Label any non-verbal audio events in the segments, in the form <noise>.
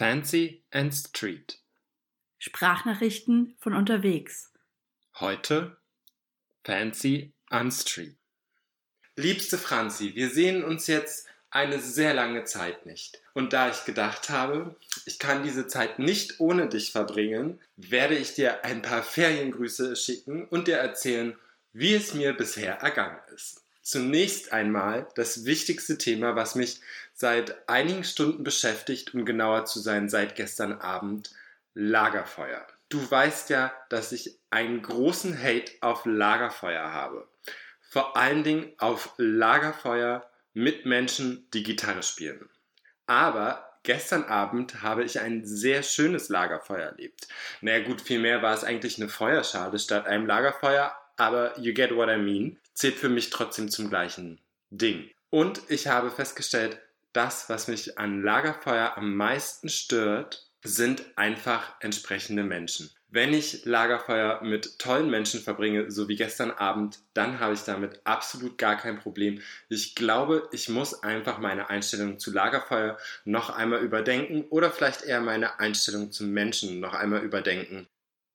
Fancy and Street. Sprachnachrichten von unterwegs. Heute Fancy on Street. Liebste Franzi, wir sehen uns jetzt eine sehr lange Zeit nicht. Und da ich gedacht habe, ich kann diese Zeit nicht ohne dich verbringen, werde ich dir ein paar Feriengrüße schicken und dir erzählen, wie es mir bisher ergangen ist. Zunächst einmal das wichtigste Thema, was mich seit einigen Stunden beschäftigt, um genauer zu sein, seit gestern Abend, Lagerfeuer. Du weißt ja, dass ich einen großen Hate auf Lagerfeuer habe. Vor allen Dingen auf Lagerfeuer mit Menschen, die Gitarre spielen. Aber gestern Abend habe ich ein sehr schönes Lagerfeuer erlebt. Naja gut, vielmehr war es eigentlich eine Feuerschale statt einem Lagerfeuer, aber you get what I mean, zählt für mich trotzdem zum gleichen Ding. Und ich habe festgestellt, das, was mich an Lagerfeuer am meisten stört, sind einfach entsprechende Menschen. Wenn ich Lagerfeuer mit tollen Menschen verbringe, so wie gestern Abend, dann habe ich damit absolut gar kein Problem. Ich glaube, ich muss einfach meine Einstellung zu Lagerfeuer noch einmal überdenken oder vielleicht eher meine Einstellung zum Menschen noch einmal überdenken.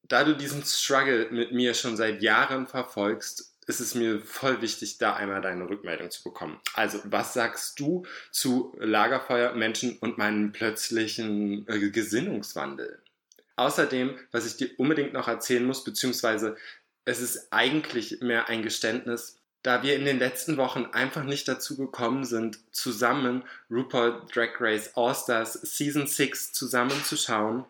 Da du diesen Struggle mit mir schon seit Jahren verfolgst, ist es mir voll wichtig, da einmal deine Rückmeldung zu bekommen. Also, was sagst du zu Lagerfeuermenschen und meinem plötzlichen äh, Gesinnungswandel? Außerdem, was ich dir unbedingt noch erzählen muss, beziehungsweise es ist eigentlich mehr ein Geständnis, da wir in den letzten Wochen einfach nicht dazu gekommen sind, zusammen RuPaul Drag Race All Stars Season 6 zusammenzuschauen,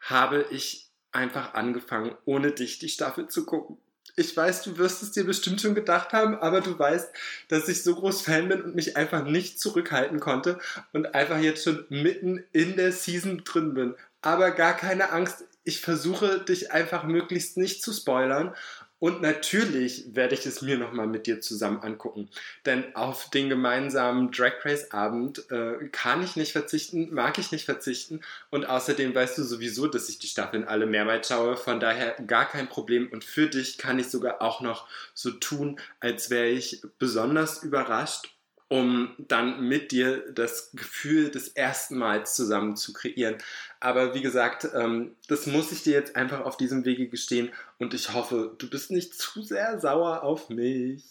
habe ich einfach angefangen, ohne dich die Staffel zu gucken. Ich weiß, du wirst es dir bestimmt schon gedacht haben, aber du weißt, dass ich so groß Fan bin und mich einfach nicht zurückhalten konnte und einfach jetzt schon mitten in der Season drin bin. Aber gar keine Angst, ich versuche dich einfach möglichst nicht zu spoilern und natürlich werde ich es mir nochmal mit dir zusammen angucken. Denn auf den gemeinsamen Drag Race Abend äh, kann ich nicht verzichten, mag ich nicht verzichten. Und außerdem weißt du sowieso, dass ich die Staffeln alle mehrmals schaue. Von daher gar kein Problem. Und für dich kann ich sogar auch noch so tun, als wäre ich besonders überrascht um dann mit dir das Gefühl des ersten Mals zusammen zu kreieren. Aber wie gesagt, ähm, das muss ich dir jetzt einfach auf diesem Wege gestehen und ich hoffe, du bist nicht zu sehr sauer auf mich.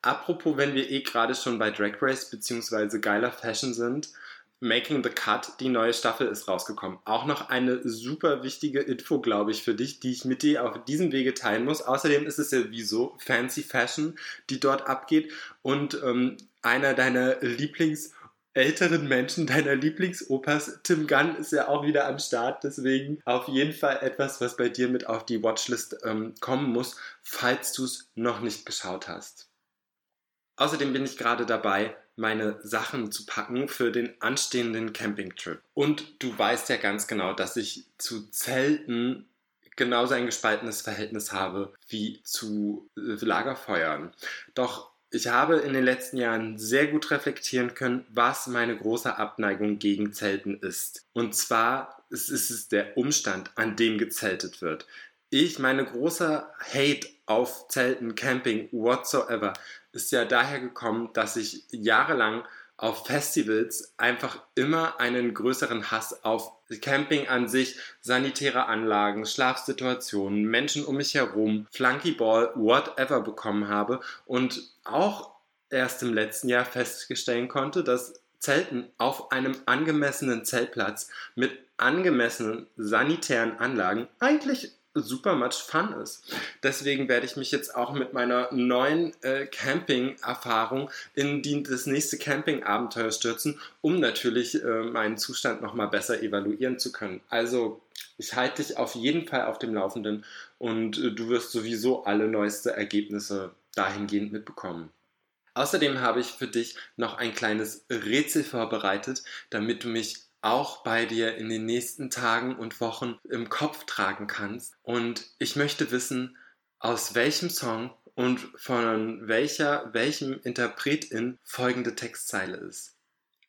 Apropos, wenn wir eh gerade schon bei Drag Race bzw. geiler Fashion sind, Making the Cut, die neue Staffel ist rausgekommen. Auch noch eine super wichtige Info, glaube ich, für dich, die ich mit dir auf diesem Wege teilen muss. Außerdem ist es ja wie so Fancy Fashion, die dort abgeht. Und ähm, einer deiner Lieblings- älteren Menschen, deiner Lieblingsopas, Tim Gunn, ist ja auch wieder am Start. Deswegen auf jeden Fall etwas, was bei dir mit auf die Watchlist ähm, kommen muss, falls du es noch nicht geschaut hast. Außerdem bin ich gerade dabei, meine Sachen zu packen für den anstehenden Campingtrip. Und du weißt ja ganz genau, dass ich zu Zelten genauso ein gespaltenes Verhältnis habe wie zu äh, Lagerfeuern. Doch ich habe in den letzten Jahren sehr gut reflektieren können, was meine große Abneigung gegen Zelten ist. Und zwar ist es der Umstand, an dem gezeltet wird. Ich, meine große Hate auf Zelten, Camping, whatsoever, ist ja daher gekommen, dass ich jahrelang auf Festivals einfach immer einen größeren Hass auf Camping an sich, sanitäre Anlagen, Schlafsituationen, Menschen um mich herum, Flunkyball, whatever bekommen habe und auch erst im letzten Jahr feststellen konnte, dass Zelten auf einem angemessenen Zeltplatz mit angemessenen sanitären Anlagen eigentlich super much fun ist. Deswegen werde ich mich jetzt auch mit meiner neuen äh, Camping-Erfahrung in die, das nächste Camping-Abenteuer stürzen, um natürlich äh, meinen Zustand nochmal besser evaluieren zu können. Also ich halte dich auf jeden Fall auf dem Laufenden und äh, du wirst sowieso alle neueste Ergebnisse dahingehend mitbekommen. Außerdem habe ich für dich noch ein kleines Rätsel vorbereitet, damit du mich auch bei dir in den nächsten Tagen und Wochen im Kopf tragen kannst. Und ich möchte wissen, aus welchem Song und von welcher, welchem Interpretin folgende Textzeile ist.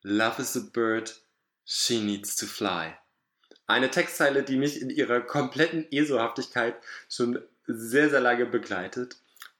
Love is a bird, she needs to fly. Eine Textzeile, die mich in ihrer kompletten ESO-Haftigkeit schon sehr, sehr lange begleitet.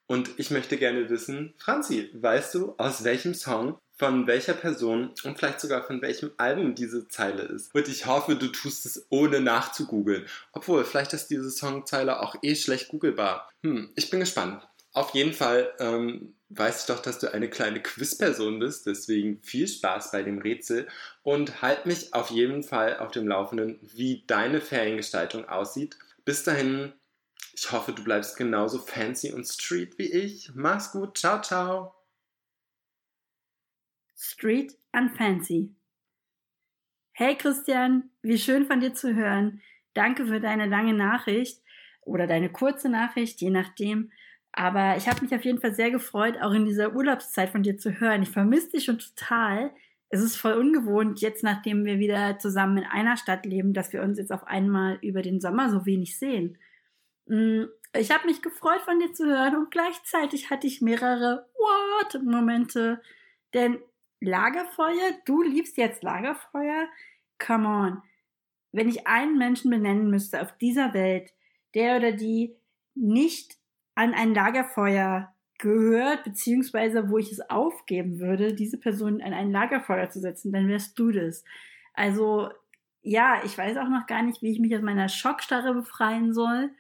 Und ich möchte gerne wissen, Franzi, weißt du, aus welchem Song von welcher Person und vielleicht sogar von welchem Album diese Zeile ist. Und ich hoffe, du tust es ohne nachzugoogeln. Obwohl, vielleicht ist diese Songzeile auch eh schlecht googelbar. Hm, ich bin gespannt. Auf jeden Fall ähm, weiß ich doch, dass du eine kleine Quizperson bist, deswegen viel Spaß bei dem Rätsel und halt mich auf jeden Fall auf dem Laufenden, wie deine Feriengestaltung aussieht. Bis dahin, ich hoffe, du bleibst genauso fancy und street wie ich. Mach's gut, ciao, ciao. Street and Fancy. Hey Christian, wie schön von dir zu hören. Danke für deine lange Nachricht oder deine kurze Nachricht, je nachdem. Aber ich habe mich auf jeden Fall sehr gefreut, auch in dieser Urlaubszeit von dir zu hören. Ich vermisse dich schon total. Es ist voll ungewohnt, jetzt nachdem wir wieder zusammen in einer Stadt leben, dass wir uns jetzt auf einmal über den Sommer so wenig sehen. Mm, ich habe mich gefreut, von dir zu hören und gleichzeitig hatte ich mehrere What-Momente. Denn Lagerfeuer, du liebst jetzt Lagerfeuer? Come on. Wenn ich einen Menschen benennen müsste auf dieser Welt, der oder die nicht an ein Lagerfeuer gehört, beziehungsweise wo ich es aufgeben würde, diese Person an ein Lagerfeuer zu setzen, dann wärst du das. Also, ja, ich weiß auch noch gar nicht, wie ich mich aus meiner Schockstarre befreien soll.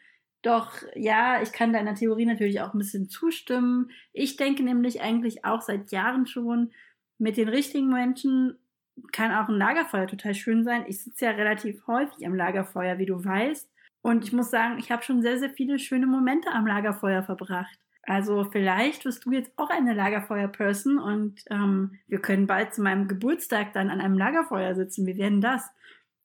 Doch ja, ich kann deiner Theorie natürlich auch ein bisschen zustimmen. Ich denke nämlich eigentlich auch seit Jahren schon, mit den richtigen Menschen kann auch ein Lagerfeuer total schön sein. Ich sitze ja relativ häufig am Lagerfeuer, wie du weißt. Und ich muss sagen, ich habe schon sehr, sehr viele schöne Momente am Lagerfeuer verbracht. Also vielleicht wirst du jetzt auch eine Lagerfeuer-Person und ähm, wir können bald zu meinem Geburtstag dann an einem Lagerfeuer sitzen. Wie werden das?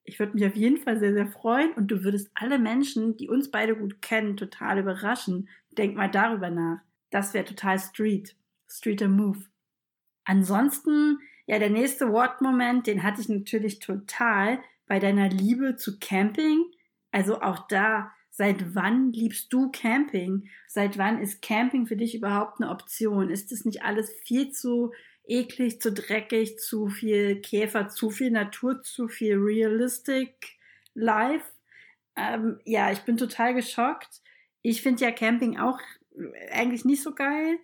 Ich würde mich auf jeden Fall sehr, sehr freuen und du würdest alle Menschen, die uns beide gut kennen, total überraschen. Denk mal darüber nach. Das wäre total Street. Street a Move. Ansonsten, ja, der nächste Wortmoment, den hatte ich natürlich total bei deiner Liebe zu Camping. Also auch da, seit wann liebst du Camping? Seit wann ist Camping für dich überhaupt eine Option? Ist es nicht alles viel zu eklig, zu dreckig, zu viel Käfer, zu viel Natur, zu viel Realistic Life? Ähm, ja, ich bin total geschockt. Ich finde ja Camping auch eigentlich nicht so geil.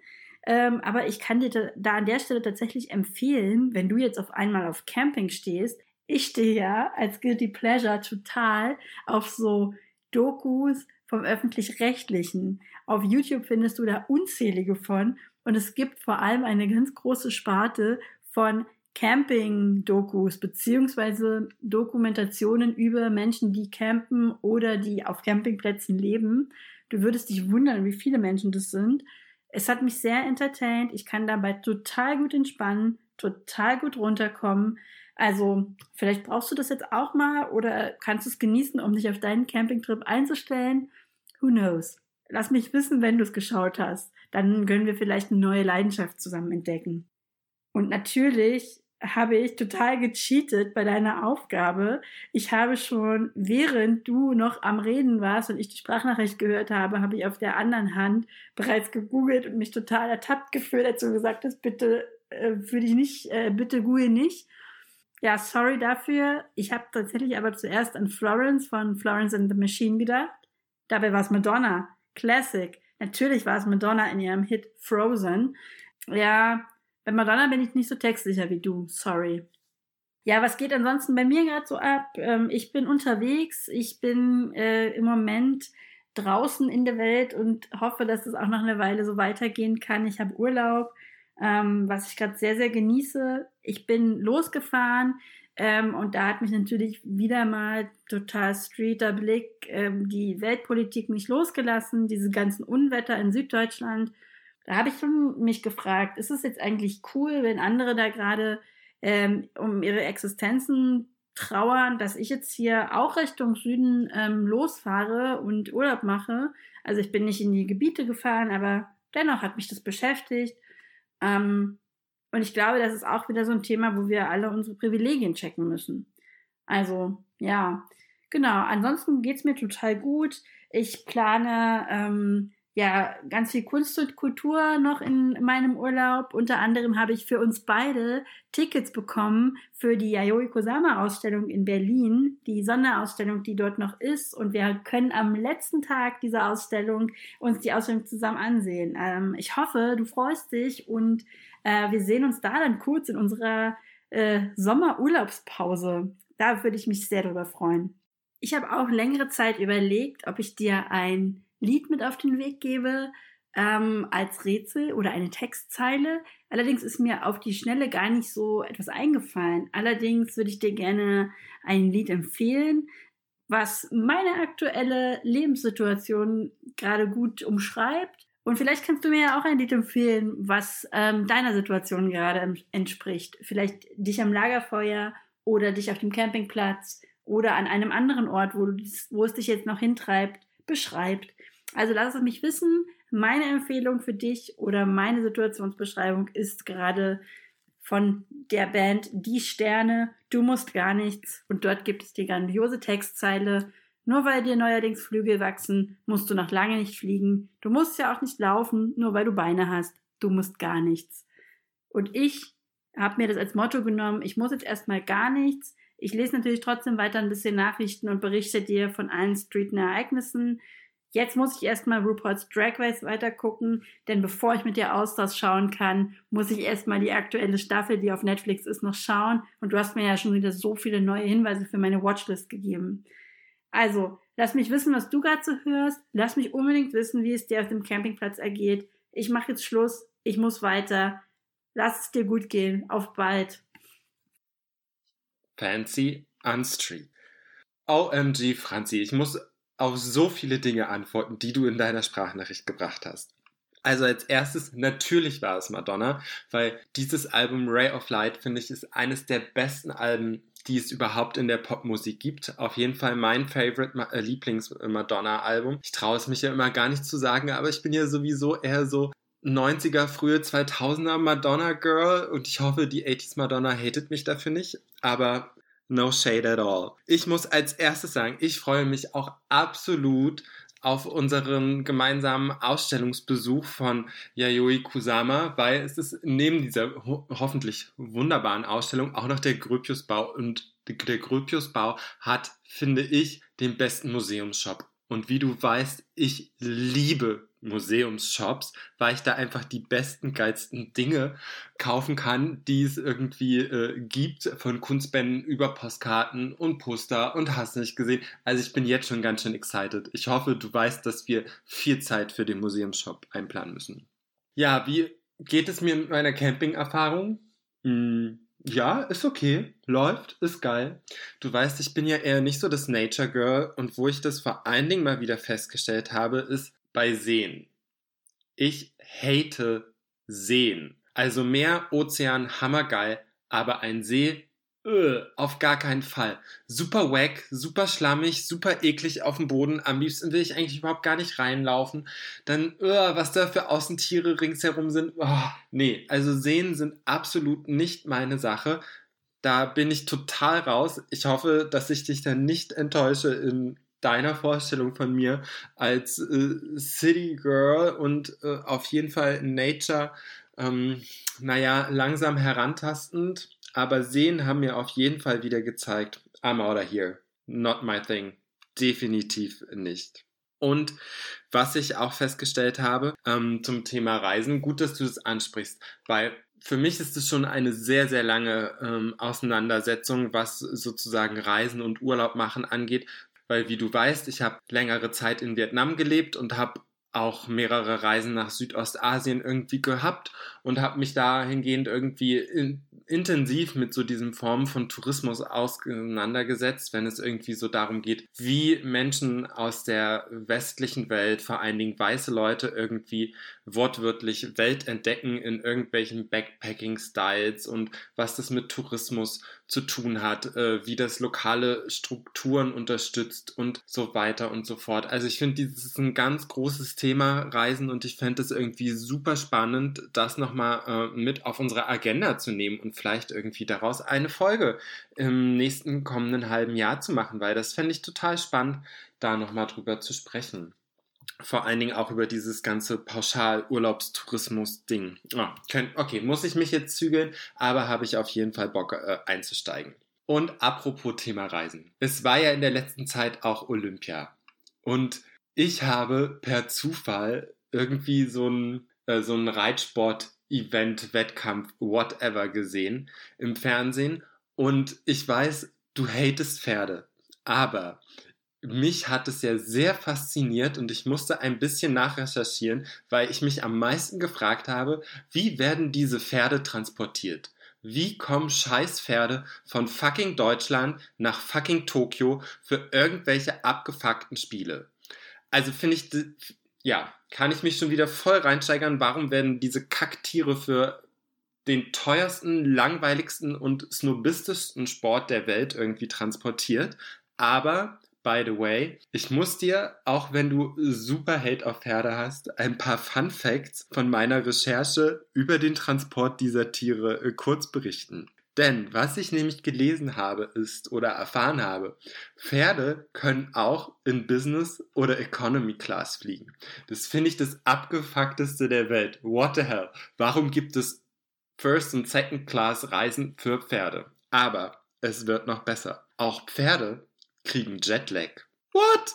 Ähm, aber ich kann dir da an der Stelle tatsächlich empfehlen, wenn du jetzt auf einmal auf Camping stehst, ich stehe ja als Guilty Pleasure total auf so Dokus vom öffentlich-rechtlichen. Auf YouTube findest du da unzählige von und es gibt vor allem eine ganz große Sparte von Camping-Dokus beziehungsweise Dokumentationen über Menschen, die campen oder die auf Campingplätzen leben. Du würdest dich wundern, wie viele Menschen das sind. Es hat mich sehr entertained. Ich kann dabei total gut entspannen, total gut runterkommen. Also, vielleicht brauchst du das jetzt auch mal oder kannst es genießen, um dich auf deinen Campingtrip einzustellen. Who knows? Lass mich wissen, wenn du es geschaut hast. Dann können wir vielleicht eine neue Leidenschaft zusammen entdecken. Und natürlich habe ich total gecheatet bei deiner Aufgabe. Ich habe schon, während du noch am Reden warst und ich die Sprachnachricht gehört habe, habe ich auf der anderen Hand bereits gegoogelt und mich total ertappt gefühlt, als du gesagt hast, bitte äh, für dich nicht, äh, bitte google nicht. Ja, sorry dafür. Ich habe tatsächlich aber zuerst an Florence von Florence and the Machine gedacht. Dabei war es Madonna. Classic. Natürlich war es Madonna in ihrem Hit Frozen. Ja, bei Madonna bin ich nicht so textsicher wie du, sorry. Ja, was geht ansonsten bei mir gerade so ab? Ähm, ich bin unterwegs, ich bin äh, im Moment draußen in der Welt und hoffe, dass es auch noch eine Weile so weitergehen kann. Ich habe Urlaub, ähm, was ich gerade sehr, sehr genieße. Ich bin losgefahren ähm, und da hat mich natürlich wieder mal total streeter Blick ähm, die Weltpolitik nicht losgelassen, diese ganzen Unwetter in Süddeutschland da habe ich mich gefragt, ist es jetzt eigentlich cool, wenn andere da gerade ähm, um ihre Existenzen trauern, dass ich jetzt hier auch Richtung Süden ähm, losfahre und Urlaub mache. Also ich bin nicht in die Gebiete gefahren, aber dennoch hat mich das beschäftigt. Ähm, und ich glaube, das ist auch wieder so ein Thema, wo wir alle unsere Privilegien checken müssen. Also ja, genau. Ansonsten geht's mir total gut. Ich plane ähm, ja ganz viel Kunst und Kultur noch in meinem Urlaub. Unter anderem habe ich für uns beide Tickets bekommen für die Yayoi Kusama Ausstellung in Berlin, die Sonderausstellung, die dort noch ist. Und wir können am letzten Tag dieser Ausstellung uns die Ausstellung zusammen ansehen. Ähm, ich hoffe, du freust dich und äh, wir sehen uns da dann kurz in unserer äh, Sommerurlaubspause. Da würde ich mich sehr darüber freuen. Ich habe auch längere Zeit überlegt, ob ich dir ein Lied mit auf den Weg gebe ähm, als Rätsel oder eine Textzeile. Allerdings ist mir auf die Schnelle gar nicht so etwas eingefallen. Allerdings würde ich dir gerne ein Lied empfehlen, was meine aktuelle Lebenssituation gerade gut umschreibt. Und vielleicht kannst du mir ja auch ein Lied empfehlen, was ähm, deiner Situation gerade entspricht. Vielleicht dich am Lagerfeuer oder dich auf dem Campingplatz oder an einem anderen Ort, wo, wo es dich jetzt noch hintreibt, beschreibt. Also lass es mich wissen. Meine Empfehlung für dich oder meine Situationsbeschreibung ist gerade von der Band Die Sterne, Du musst gar nichts. Und dort gibt es die grandiose Textzeile. Nur weil dir neuerdings Flügel wachsen, musst du noch lange nicht fliegen. Du musst ja auch nicht laufen, nur weil du Beine hast. Du musst gar nichts. Und ich habe mir das als Motto genommen, ich muss jetzt erstmal gar nichts. Ich lese natürlich trotzdem weiter ein bisschen Nachrichten und berichte dir von allen streeten Ereignissen. Jetzt muss ich erstmal Rupert's Drag Race weitergucken, denn bevor ich mit dir Austausch schauen kann, muss ich erstmal die aktuelle Staffel, die auf Netflix ist, noch schauen. Und du hast mir ja schon wieder so viele neue Hinweise für meine Watchlist gegeben. Also, lass mich wissen, was du gerade so hörst. Lass mich unbedingt wissen, wie es dir auf dem Campingplatz ergeht. Ich mache jetzt Schluss. Ich muss weiter. Lass es dir gut gehen. Auf bald. Fancy Unstreet. OMG, Franzi, ich muss auf so viele Dinge antworten, die du in deiner Sprachnachricht gebracht hast. Also als erstes, natürlich war es Madonna, weil dieses Album Ray of Light, finde ich, ist eines der besten Alben, die es überhaupt in der Popmusik gibt. Auf jeden Fall mein Favorite äh, Lieblings-Madonna-Album. Ich traue es mich ja immer gar nicht zu sagen, aber ich bin ja sowieso eher so 90er, frühe 2000er Madonna Girl und ich hoffe, die 80s Madonna hatet mich dafür nicht, aber No shade at all. Ich muss als erstes sagen, ich freue mich auch absolut auf unseren gemeinsamen Ausstellungsbesuch von Yayoi Kusama, weil es ist neben dieser ho hoffentlich wunderbaren Ausstellung auch noch der Gropiusbau und der Gropiusbau hat, finde ich, den besten Museumsshop. Und wie du weißt, ich liebe Museumsshops, weil ich da einfach die besten, geilsten Dinge kaufen kann, die es irgendwie äh, gibt, von Kunstbänden über Postkarten und Poster und hast nicht gesehen. Also ich bin jetzt schon ganz schön excited. Ich hoffe, du weißt, dass wir viel Zeit für den Museumsshop einplanen müssen. Ja, wie geht es mir mit meiner Camping-Erfahrung? Hm, ja, ist okay, läuft, ist geil. Du weißt, ich bin ja eher nicht so das Nature Girl und wo ich das vor allen Dingen mal wieder festgestellt habe, ist, bei Seen. Ich hate Seen. Also Meer, Ozean, hammergeil, aber ein See, öh, auf gar keinen Fall. Super wack, super schlammig, super eklig auf dem Boden. Am liebsten will ich eigentlich überhaupt gar nicht reinlaufen. Dann, öh, was da für Außentiere ringsherum sind. Oh, nee, also Seen sind absolut nicht meine Sache. Da bin ich total raus. Ich hoffe, dass ich dich dann nicht enttäusche in deiner Vorstellung von mir als äh, City Girl und äh, auf jeden Fall Nature, ähm, naja, langsam herantastend. Aber Sehen haben mir auf jeden Fall wieder gezeigt, I'm out of here. Not my thing. Definitiv nicht. Und was ich auch festgestellt habe ähm, zum Thema Reisen, gut, dass du das ansprichst, weil für mich ist es schon eine sehr, sehr lange ähm, Auseinandersetzung, was sozusagen Reisen und Urlaub machen angeht, weil wie du weißt, ich habe längere Zeit in Vietnam gelebt und habe auch mehrere Reisen nach Südostasien irgendwie gehabt und habe mich dahingehend irgendwie in, intensiv mit so diesen Formen von Tourismus auseinandergesetzt, wenn es irgendwie so darum geht, wie Menschen aus der westlichen Welt, vor allen Dingen weiße Leute, irgendwie wortwörtlich Welt entdecken in irgendwelchen Backpacking-Styles und was das mit Tourismus zu tun hat, äh, wie das lokale Strukturen unterstützt und so weiter und so fort. Also ich finde, dieses ist ein ganz großes Thema Reisen und ich fände es irgendwie super spannend, das nochmal äh, mit auf unsere Agenda zu nehmen und vielleicht irgendwie daraus eine Folge im nächsten kommenden halben Jahr zu machen, weil das fände ich total spannend, da nochmal drüber zu sprechen. vor allen Dingen auch über dieses ganze Pauschal-Urlaubstourismus-Ding. Oh, okay, muss ich mich jetzt zügeln, aber habe ich auf jeden Fall Bock äh, einzusteigen. Und apropos Thema Reisen. Es war ja in der letzten Zeit auch Olympia. Und ich habe per Zufall irgendwie so ein, äh, so ein Reitsport-Event, Wettkampf, whatever gesehen im Fernsehen. Und ich weiß, du hatest Pferde. Aber mich hat es ja sehr fasziniert und ich musste ein bisschen nachrecherchieren, weil ich mich am meisten gefragt habe, wie werden diese Pferde transportiert? Wie kommen Scheißpferde von fucking Deutschland nach fucking Tokio für irgendwelche abgefuckten Spiele? Also finde ich, ja, kann ich mich schon wieder voll reinsteigern, warum werden diese Kacktiere für den teuersten, langweiligsten und snobistischsten Sport der Welt irgendwie transportiert? Aber by the way. Ich muss dir, auch wenn du super Hate auf Pferde hast, ein paar Fun Facts von meiner Recherche über den Transport dieser Tiere äh, kurz berichten. Denn was ich nämlich gelesen habe ist oder erfahren habe, Pferde können auch in Business oder Economy Class fliegen. Das finde ich das abgefuckteste der Welt. What the hell? Warum gibt es First und Second Class Reisen für Pferde? Aber es wird noch besser. Auch Pferde kriegen Jetlag. What?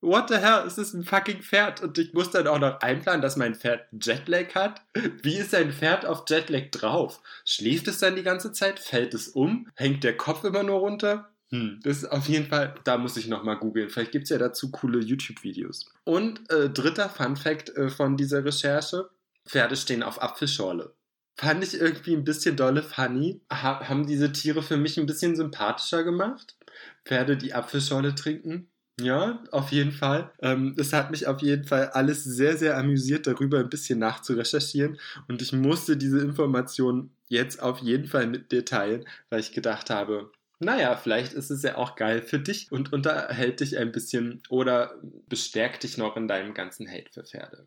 What the hell? Es ist ein fucking Pferd und ich muss dann auch noch einplanen, dass mein Pferd Jetlag hat. Wie ist ein Pferd auf Jetlag drauf? Schläft es dann die ganze Zeit? Fällt es um? Hängt der Kopf immer nur runter? Hm, das ist auf jeden Fall, da muss ich nochmal googeln. Vielleicht gibt es ja dazu coole YouTube-Videos. Und äh, dritter Fun Fact äh, von dieser Recherche: Pferde stehen auf Apfelschorle. Fand ich irgendwie ein bisschen dolle funny. Ha haben diese Tiere für mich ein bisschen sympathischer gemacht. Pferde, die Apfelschorle trinken. Ja, auf jeden Fall. Ähm, es hat mich auf jeden Fall alles sehr, sehr amüsiert, darüber ein bisschen nachzurecherchieren. Und ich musste diese Information jetzt auf jeden Fall mit dir teilen, weil ich gedacht habe, naja, vielleicht ist es ja auch geil für dich und unterhält dich ein bisschen oder bestärkt dich noch in deinem ganzen Hate für Pferde.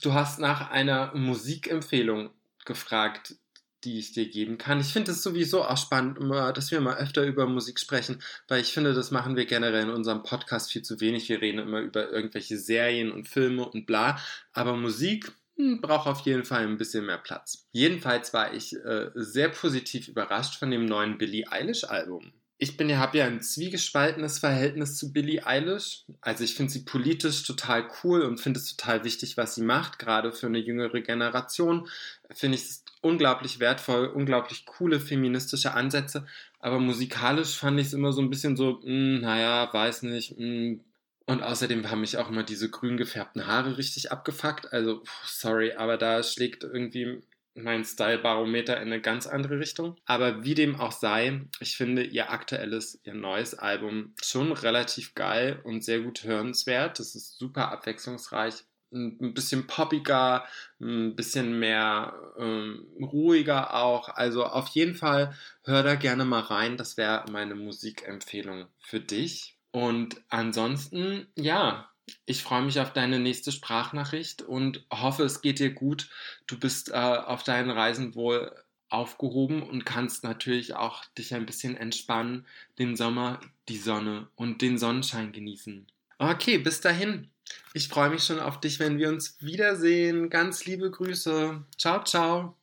Du hast nach einer Musikempfehlung gefragt, die ich dir geben kann. Ich finde es sowieso auch spannend, dass wir mal öfter über Musik sprechen, weil ich finde, das machen wir generell in unserem Podcast viel zu wenig. Wir reden immer über irgendwelche Serien und Filme und bla. Aber Musik hm, braucht auf jeden Fall ein bisschen mehr Platz. Jedenfalls war ich äh, sehr positiv überrascht von dem neuen Billie Eilish Album ich bin ja, habe ja ein zwiegespaltenes Verhältnis zu Billie Eilish. Also ich finde sie politisch total cool und finde es total wichtig, was sie macht. Gerade für eine jüngere Generation finde ich es unglaublich wertvoll, unglaublich coole feministische Ansätze. Aber musikalisch fand ich es immer so ein bisschen so, mh, hm, naja, weiß nicht. Mh. Hm. Und außerdem haben mich auch immer diese grün gefärbten Haare richtig abgefuckt. Also, sorry, aber da schlägt irgendwie mein Style-Barometer in eine ganz andere Richtung. Aber wie dem auch sei, ich finde ihr aktuelles, ihr neues Album schon relativ geil und sehr gut hörenswert. Das ist super abwechslungsreich. Ein bisschen poppiger, ein bisschen mehr ähm, ruhiger auch. Also auf jeden Fall hör da gerne mal rein. Das wäre meine Musikempfehlung für dich. Und ansonsten, ja, ich freue mich auf deine nächste Sprachnachricht und hoffe, es geht dir gut. Du bist äh, auf deinen Reisen wohl aufgehoben und kannst natürlich auch dich ein bisschen entspannen, den Sommer, die Sonne und den Sonnenschein genießen. Okay, bis dahin. Ich freue mich schon auf dich, wenn wir uns wiedersehen. Ganz liebe Grüße. Ciao, ciao.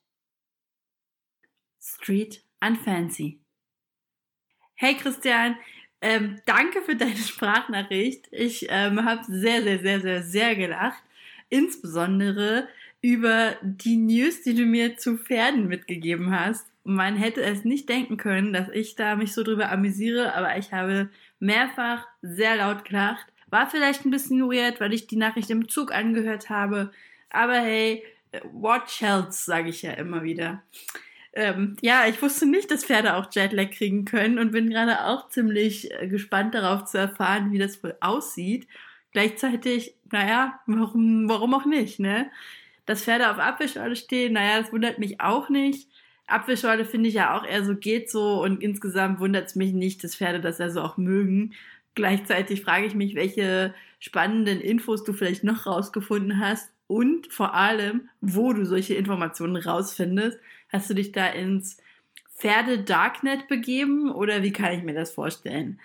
Street Unfancy. Hey Christian, ähm, danke für deine <laughs> Sprachnachricht. Ich ähm, habe sehr, sehr, sehr, sehr, sehr gelacht. Insbesondere über die News, die du mir zu Pferden mitgegeben hast. Man hätte es nicht denken können, dass ich da mich so drüber amüsiere, aber ich habe mehrfach sehr laut gelacht. War vielleicht ein bisschen weird, weil ich die Nachricht im Zug angehört habe. Aber hey, watch else, sage ich ja immer wieder. Ähm, ja, ich wusste nicht, dass Pferde auch Jetlag kriegen können und bin gerade auch ziemlich äh, gespannt darauf zu erfahren, wie das wohl aussieht. Gleichzeitig, naja, warum, warum auch nicht, ne? Dass Pferde auf Apfelschorle stehen, naja, das wundert mich auch nicht. Apfelschorle finde ich ja auch eher so geht so und insgesamt wundert es mich nicht, dass Pferde das also auch mögen. Gleichzeitig frage ich mich, welche spannenden Infos du vielleicht noch rausgefunden hast und vor allem, wo du solche Informationen rausfindest. Hast du dich da ins Pferde-Darknet begeben oder wie kann ich mir das vorstellen?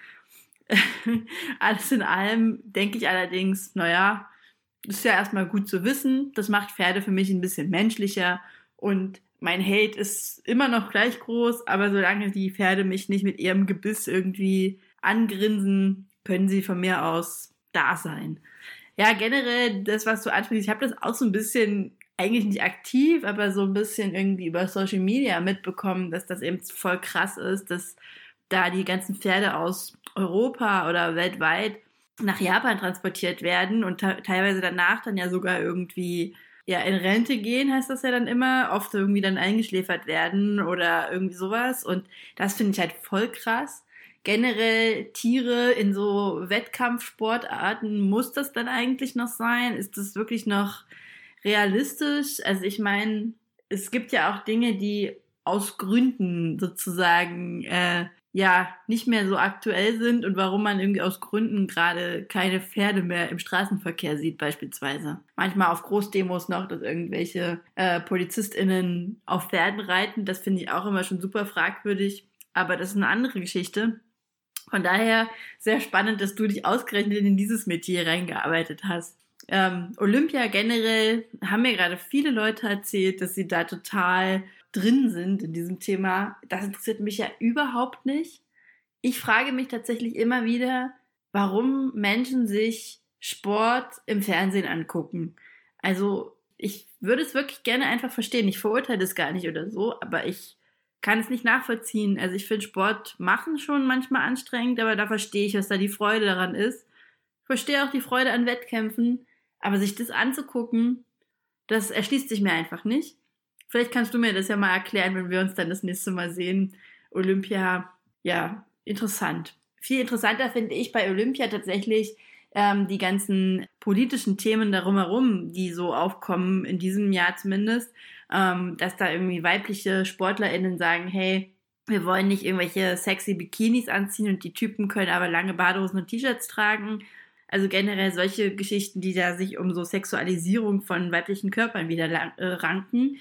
<laughs> Alles in allem denke ich allerdings, naja, ist ja erstmal gut zu wissen. Das macht Pferde für mich ein bisschen menschlicher und mein Hate ist immer noch gleich groß, aber solange die Pferde mich nicht mit ihrem Gebiss irgendwie angrinsen, können sie von mir aus da sein. Ja, generell das, was du ansprichst, ich habe das auch so ein bisschen, eigentlich nicht aktiv, aber so ein bisschen irgendwie über Social Media mitbekommen, dass das eben voll krass ist, dass da die ganzen Pferde aus Europa oder weltweit nach Japan transportiert werden und teilweise danach dann ja sogar irgendwie ja in Rente gehen, heißt das ja dann immer, oft irgendwie dann eingeschläfert werden oder irgendwie sowas. Und das finde ich halt voll krass. Generell Tiere in so Wettkampfsportarten, muss das dann eigentlich noch sein? Ist das wirklich noch realistisch? Also ich meine, es gibt ja auch Dinge, die aus Gründen sozusagen äh, ja nicht mehr so aktuell sind und warum man irgendwie aus Gründen gerade keine Pferde mehr im Straßenverkehr sieht beispielsweise. Manchmal auf Großdemos noch, dass irgendwelche äh, PolizistInnen auf Pferden reiten. Das finde ich auch immer schon super fragwürdig. Aber das ist eine andere Geschichte. Von daher sehr spannend, dass du dich ausgerechnet in dieses Metier reingearbeitet hast. Ähm, Olympia generell haben mir gerade viele Leute erzählt, dass sie da total drin sind in diesem Thema. Das interessiert mich ja überhaupt nicht. Ich frage mich tatsächlich immer wieder, warum Menschen sich Sport im Fernsehen angucken. Also ich würde es wirklich gerne einfach verstehen. Ich verurteile es gar nicht oder so, aber ich kann es nicht nachvollziehen. Also ich finde Sport machen schon manchmal anstrengend, aber da verstehe ich, was da die Freude daran ist. Ich verstehe auch die Freude an Wettkämpfen, aber sich das anzugucken, das erschließt sich mir einfach nicht. Vielleicht kannst du mir das ja mal erklären, wenn wir uns dann das nächste Mal sehen. Olympia, ja, interessant. Viel interessanter finde ich bei Olympia tatsächlich ähm, die ganzen politischen Themen darum herum, die so aufkommen, in diesem Jahr zumindest, ähm, dass da irgendwie weibliche SportlerInnen sagen, hey, wir wollen nicht irgendwelche sexy Bikinis anziehen und die Typen können aber lange Badehosen und T-Shirts tragen. Also generell solche Geschichten, die da sich um so Sexualisierung von weiblichen Körpern wieder äh, ranken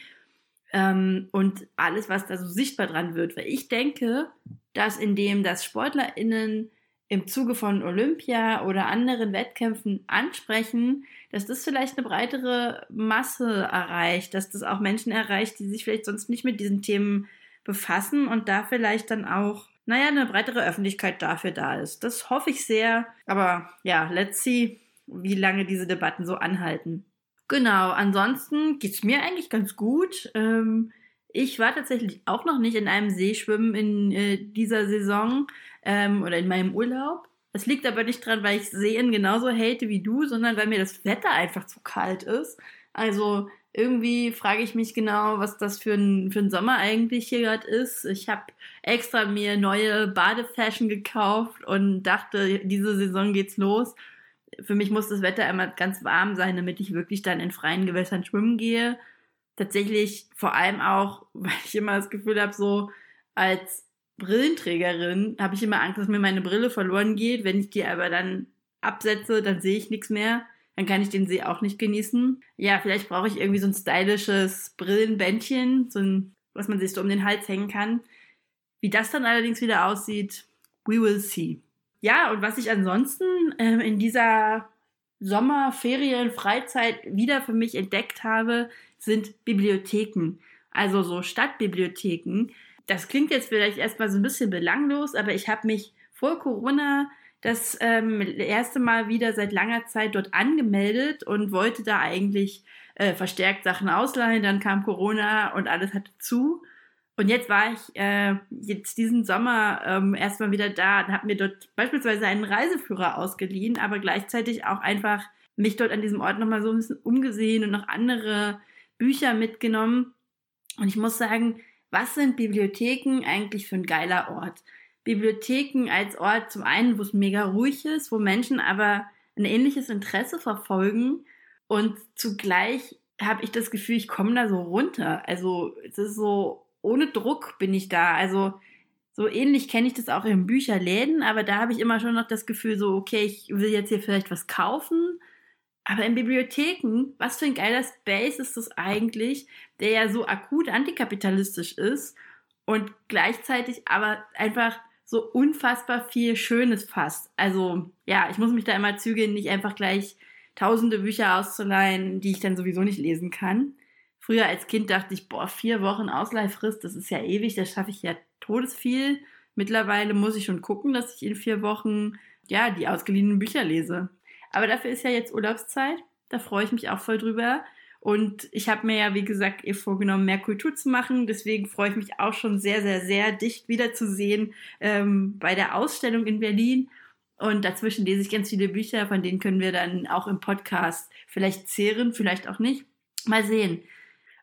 ähm, und alles, was da so sichtbar dran wird. Weil ich denke, dass indem das SportlerInnen im Zuge von Olympia oder anderen Wettkämpfen ansprechen, dass das vielleicht eine breitere Masse erreicht, dass das auch Menschen erreicht, die sich vielleicht sonst nicht mit diesen Themen befassen und da vielleicht dann auch, naja, eine breitere Öffentlichkeit dafür da ist. Das hoffe ich sehr. Aber ja, let's see, wie lange diese Debatten so anhalten. Genau, ansonsten geht's mir eigentlich ganz gut. Ähm, ich war tatsächlich auch noch nicht in einem See schwimmen in äh, dieser Saison ähm, oder in meinem Urlaub. Das liegt aber nicht dran, weil ich Seen genauso hate wie du, sondern weil mir das Wetter einfach zu kalt ist. Also irgendwie frage ich mich genau, was das für ein, für ein Sommer eigentlich hier gerade ist. Ich habe extra mir neue Badefashion gekauft und dachte, diese Saison geht's los für mich muss das Wetter immer ganz warm sein, damit ich wirklich dann in freien Gewässern schwimmen gehe. Tatsächlich vor allem auch, <laughs> weil ich immer das Gefühl habe, so als Brillenträgerin habe ich immer Angst, dass mir meine Brille verloren geht. Wenn ich die aber dann absetze, dann sehe ich nichts mehr. Dann kann ich den See auch nicht genießen. Ja, vielleicht brauche ich irgendwie so ein stylisches Brillenbändchen, so ein, was man sich so um den Hals hängen kann. Wie das dann allerdings wieder aussieht, we will see. Ja, und was ich ansonsten ähm, in dieser Sommerferien, Freizeit wieder für mich entdeckt habe, sind Bibliotheken. Also so Stadtbibliotheken. Das klingt jetzt vielleicht erstmal so ein bisschen belanglos, aber ich habe mich vor Corona das ähm, erste Mal wieder seit langer Zeit dort angemeldet und wollte da eigentlich äh, verstärkt Sachen ausleihen. Dann kam Corona und alles hatte zu. Und jetzt war ich äh, jetzt diesen Sommer ähm, erstmal wieder da und habe mir dort beispielsweise einen Reiseführer ausgeliehen, aber gleichzeitig auch einfach mich dort an diesem Ort nochmal so ein bisschen umgesehen und noch andere Bücher mitgenommen. Und ich muss sagen, was sind Bibliotheken eigentlich für ein geiler Ort? Bibliotheken als Ort zum einen, wo es mega ruhig ist, wo Menschen aber ein ähnliches Interesse verfolgen und zugleich habe ich das Gefühl, ich komme da so runter. Also es ist so ohne Druck bin ich da. Also so ähnlich kenne ich das auch in Bücherläden, aber da habe ich immer schon noch das Gefühl, so, okay, ich will jetzt hier vielleicht was kaufen. Aber in Bibliotheken, was für ein geiler Space ist das eigentlich, der ja so akut antikapitalistisch ist und gleichzeitig aber einfach so unfassbar viel Schönes fasst. Also ja, ich muss mich da immer zügeln, nicht einfach gleich tausende Bücher auszuleihen, die ich dann sowieso nicht lesen kann. Früher als Kind dachte ich, boah, vier Wochen Ausleihfrist, das ist ja ewig, das schaffe ich ja todesviel. Mittlerweile muss ich schon gucken, dass ich in vier Wochen ja die ausgeliehenen Bücher lese. Aber dafür ist ja jetzt Urlaubszeit. Da freue ich mich auch voll drüber. Und ich habe mir ja, wie gesagt, ihr vorgenommen, mehr Kultur zu machen. Deswegen freue ich mich auch schon sehr, sehr, sehr dicht wiederzusehen ähm, bei der Ausstellung in Berlin. Und dazwischen lese ich ganz viele Bücher, von denen können wir dann auch im Podcast vielleicht zehren, vielleicht auch nicht. Mal sehen.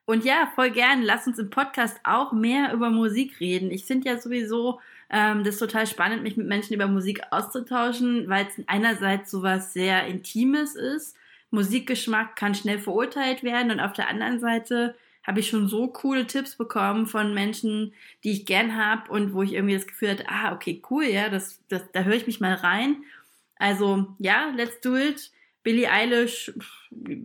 Und ja, voll gern, lass uns im Podcast auch mehr über Musik reden. Ich finde ja sowieso ähm, das total spannend, mich mit Menschen über Musik auszutauschen, weil es einerseits sowas sehr Intimes ist Musikgeschmack kann schnell verurteilt werden und auf der anderen Seite habe ich schon so coole Tipps bekommen von Menschen, die ich gern habe und wo ich irgendwie das Gefühl hatte, ah, okay, cool, ja, das, das, da höre ich mich mal rein. Also, ja, let's do it. Billie Eilish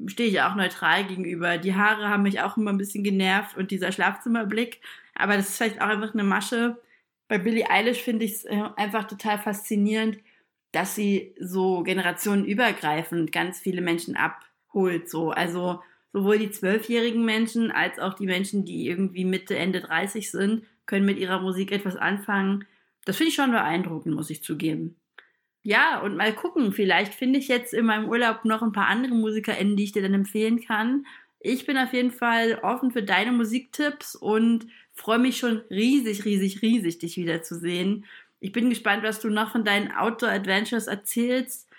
stehe ich auch neutral gegenüber. Die Haare haben mich auch immer ein bisschen genervt und dieser Schlafzimmerblick. Aber das ist vielleicht auch einfach eine Masche. Bei Billie Eilish finde ich es äh, einfach total faszinierend, dass sie so generationenübergreifend ganz viele Menschen abholt. So. Also sowohl die zwölfjährigen Menschen als auch die Menschen, die irgendwie Mitte, Ende 30 sind, können mit ihrer Musik etwas anfangen. Das finde ich schon beeindruckend, muss ich zugeben. Ja, und mal gucken, vielleicht finde ich jetzt in meinem Urlaub noch ein paar andere MusikerInnen, die ich dir dann empfehlen kann. Ich bin auf jeden Fall offen für deine Musiktipps und freue mich schon riesig, riesig, riesig, dich wiederzusehen. Ich bin gespannt, was du noch von deinen Outdoor-Adventures erzählst.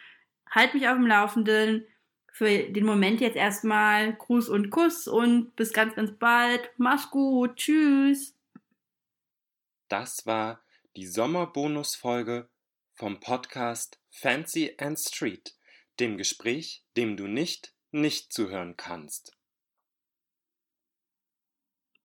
Halt mich auf dem Laufenden. Für den Moment jetzt erstmal Gruß und Kuss und bis ganz, ganz bald. Mach's gut. Tschüss. Das war die Sommerbonusfolge vom Podcast Fancy and Street, dem Gespräch, dem du nicht nicht zuhören kannst.